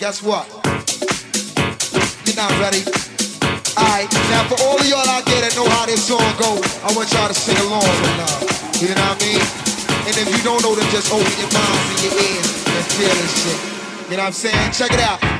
Guess what? You're not ready. Alright, now for all of y'all out there that know how this song go, I want y'all to sing along. You know what I mean? And if you don't know, then just open your minds and your ears and feel this shit. You know what I'm saying? Check it out.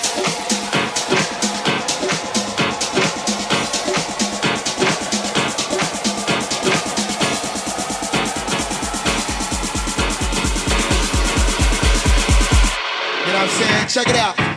Check it out.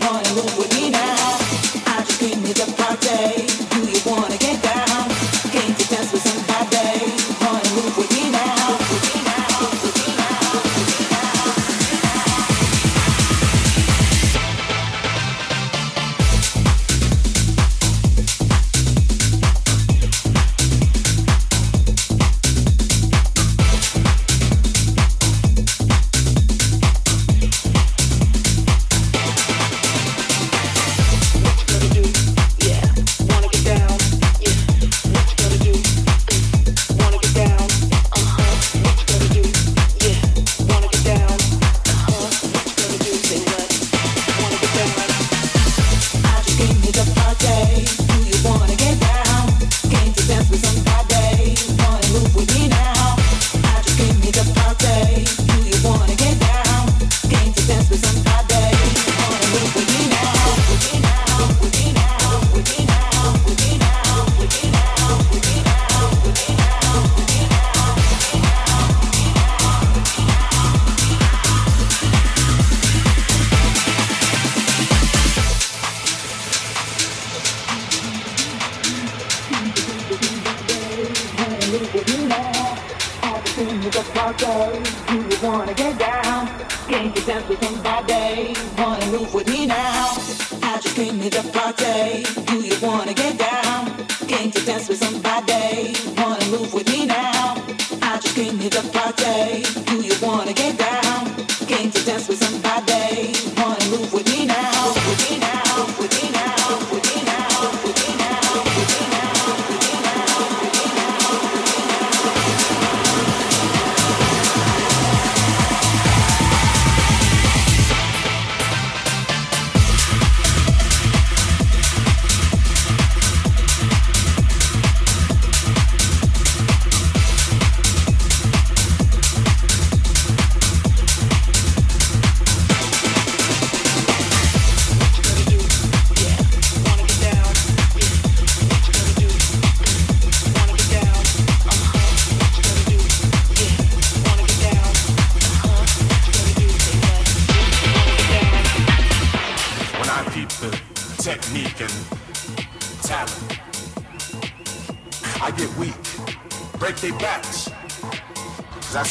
Wanna move with me now? I just came to the party. Do you wanna get down?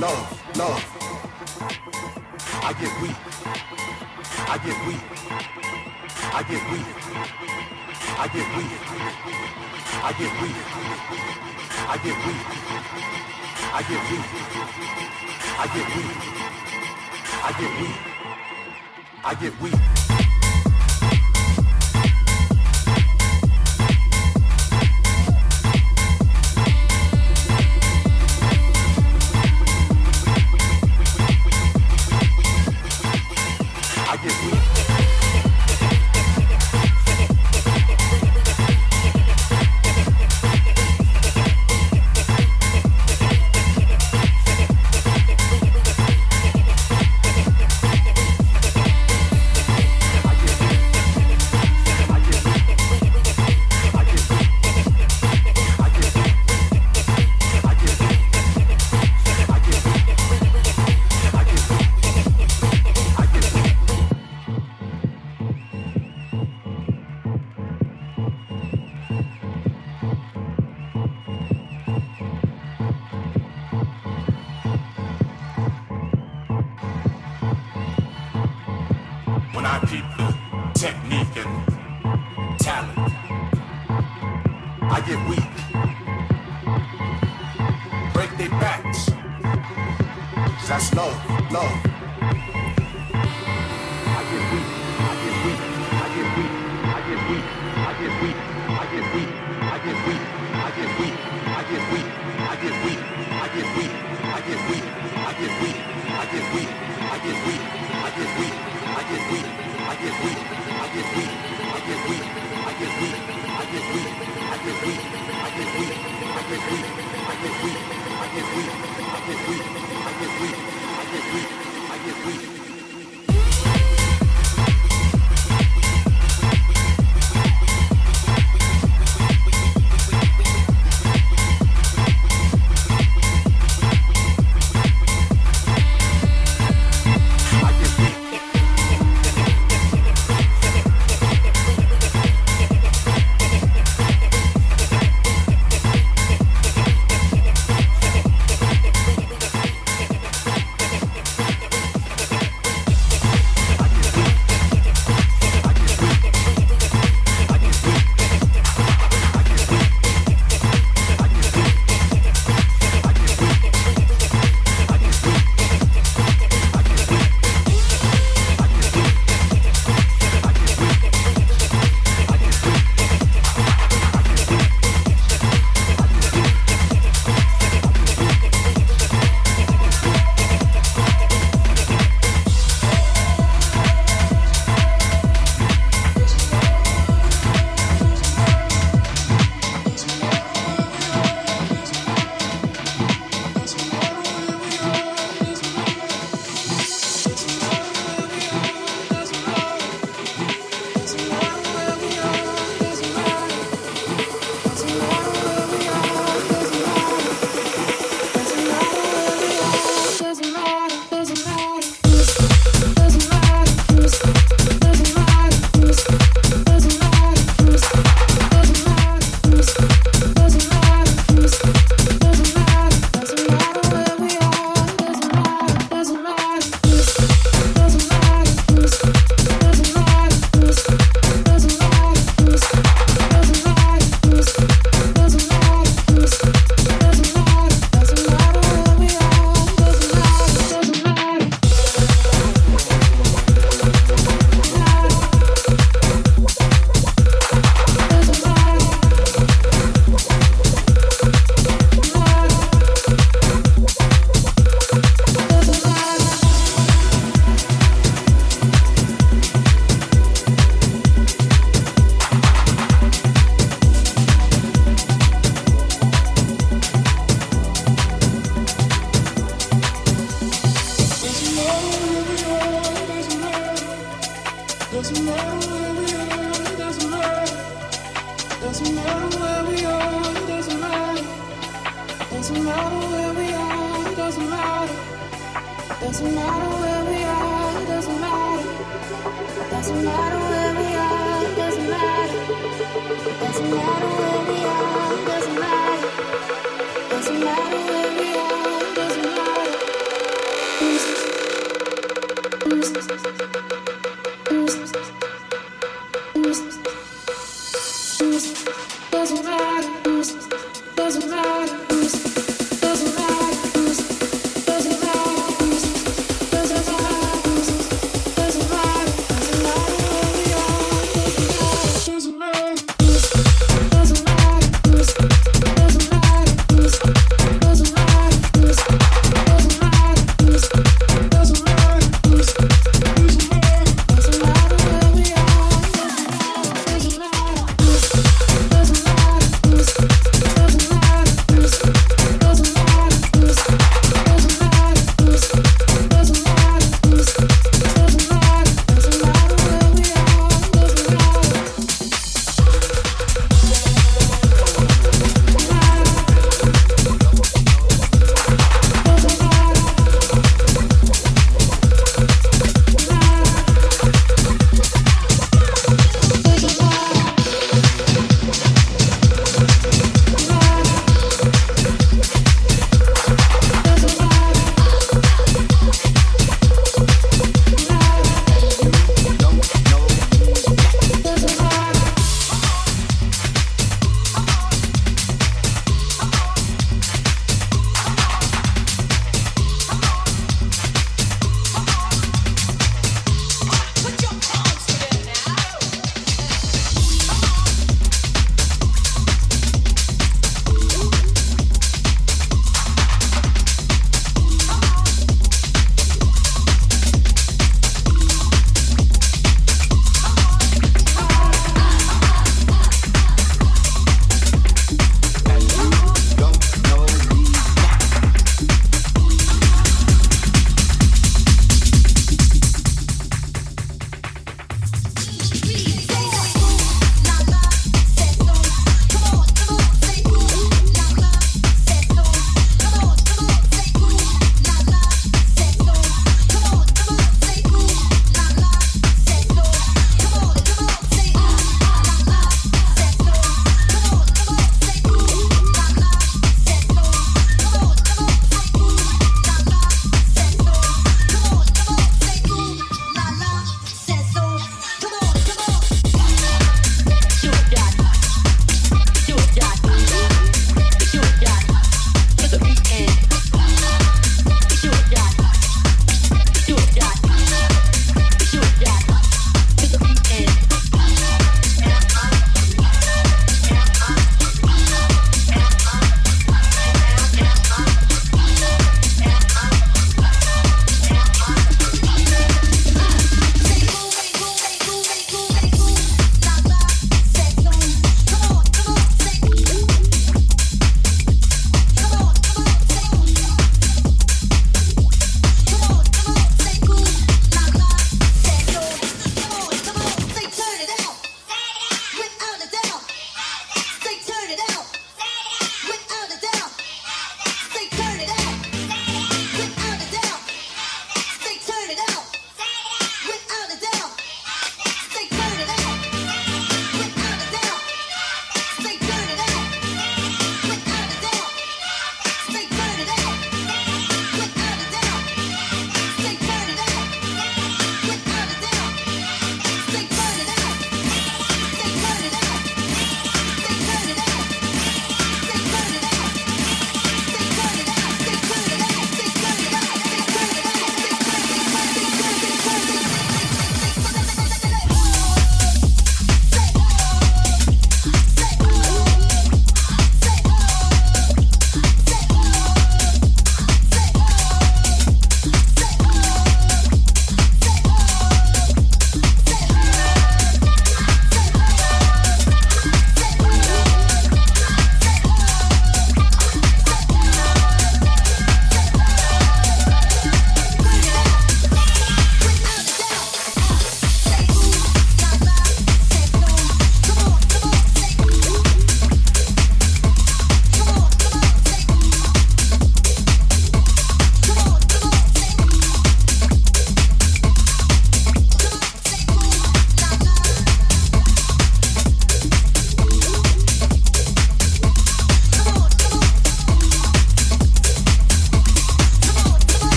Love, love. I get weak. I get weak. I get weak. I get weak. I get weak. I get weak. I get weak. I get weak. I get weak. I get weak.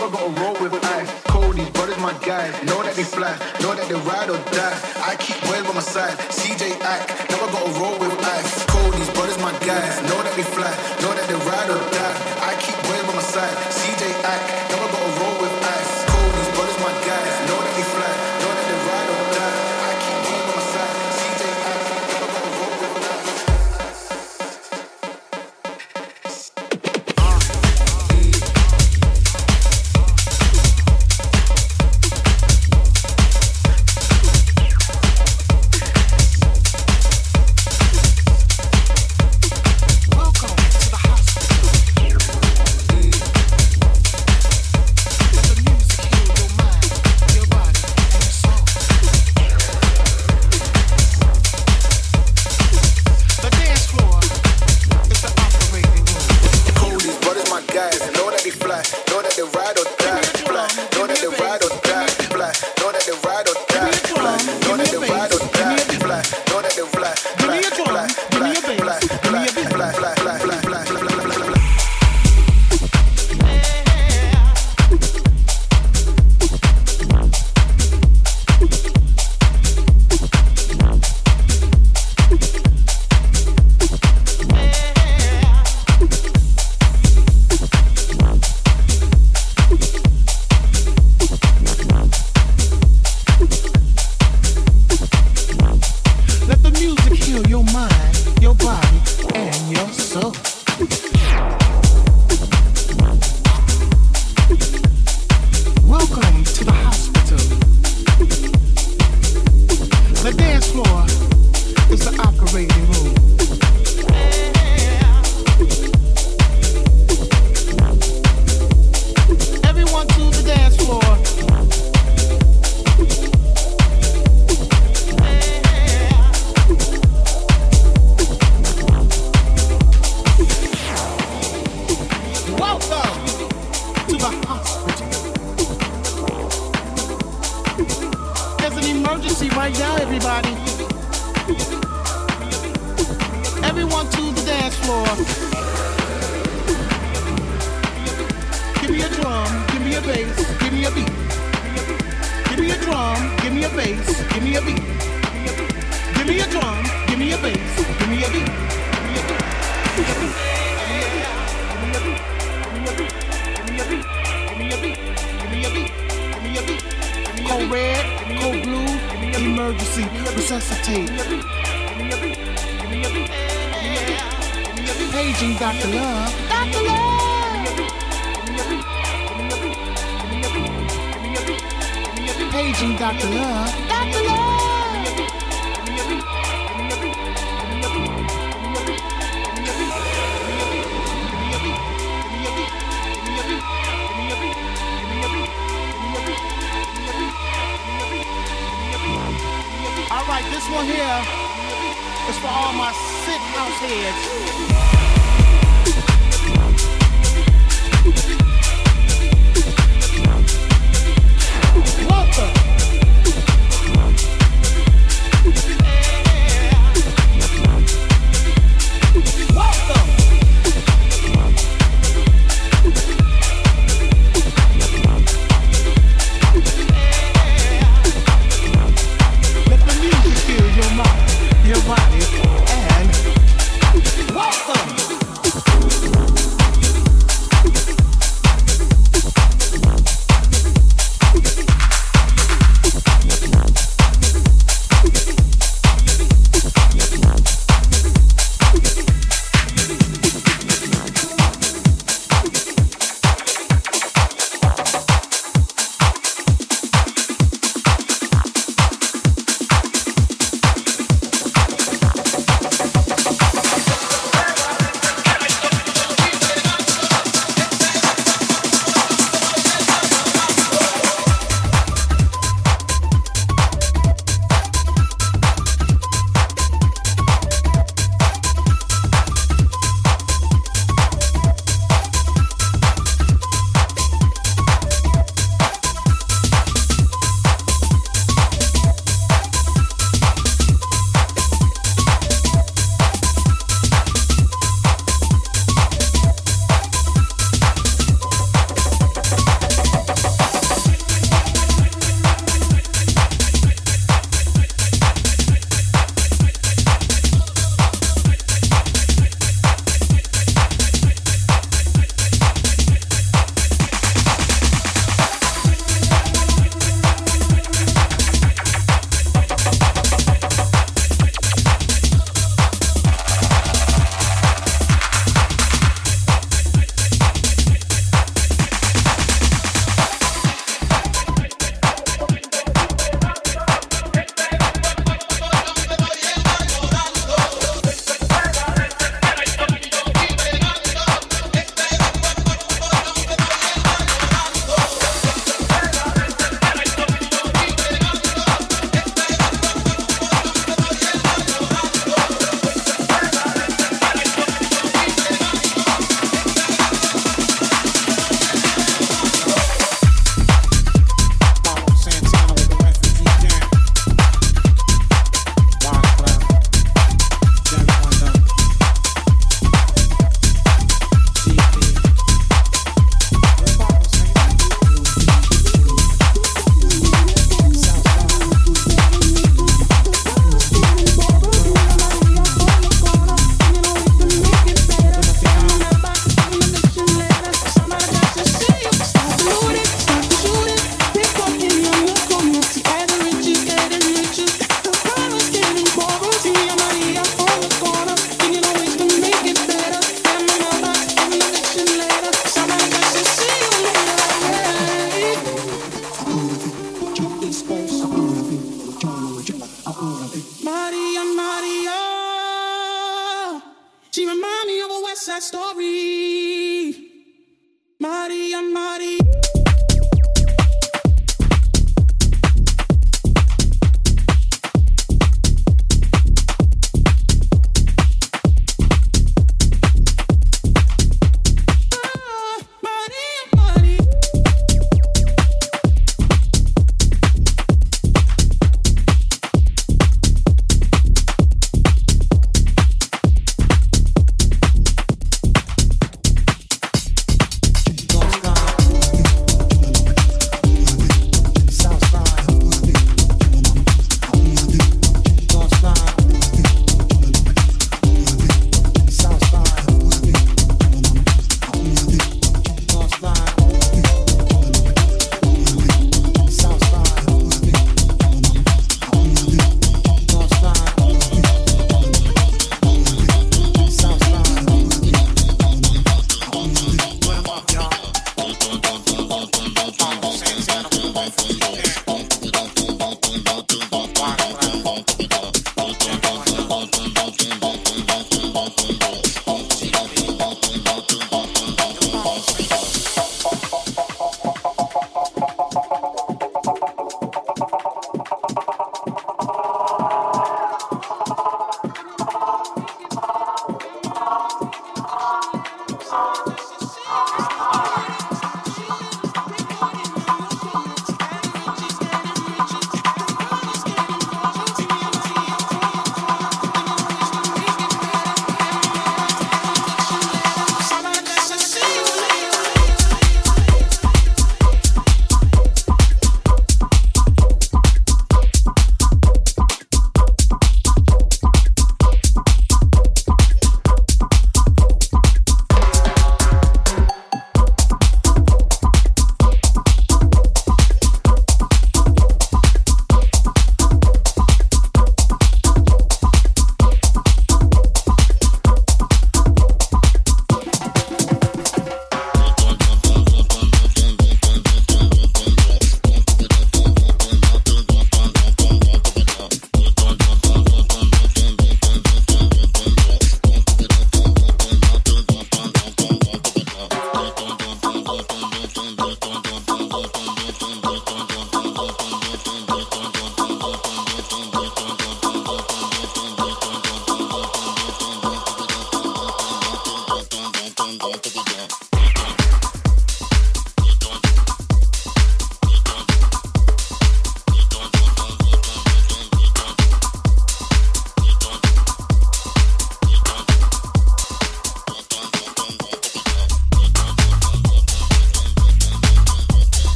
Never gonna roll with eyes. Cody's, brothers my guys. Know that they fly, know that they ride or die. I keep well by my side. CJ Ack, never gonna roll with eyes. Cody's, brothers my guys. Know that they fly, know that they ride or die. everybody. Everyone to the dance floor. Give me a drum, give me a bass, give me a beat. Give me a drum, give me a bass, give me a beat. Give me a drum, give me a bass, give me a beat. Give me a beat, give me a beat, give me a beat, give me a beat, give me a beat, give me a beat. Code red emergency, resuscitate. Paging Dr. Love. Dr. Love. Paging Dr. Love. Dr. Love. This one here is for all my sick house heads.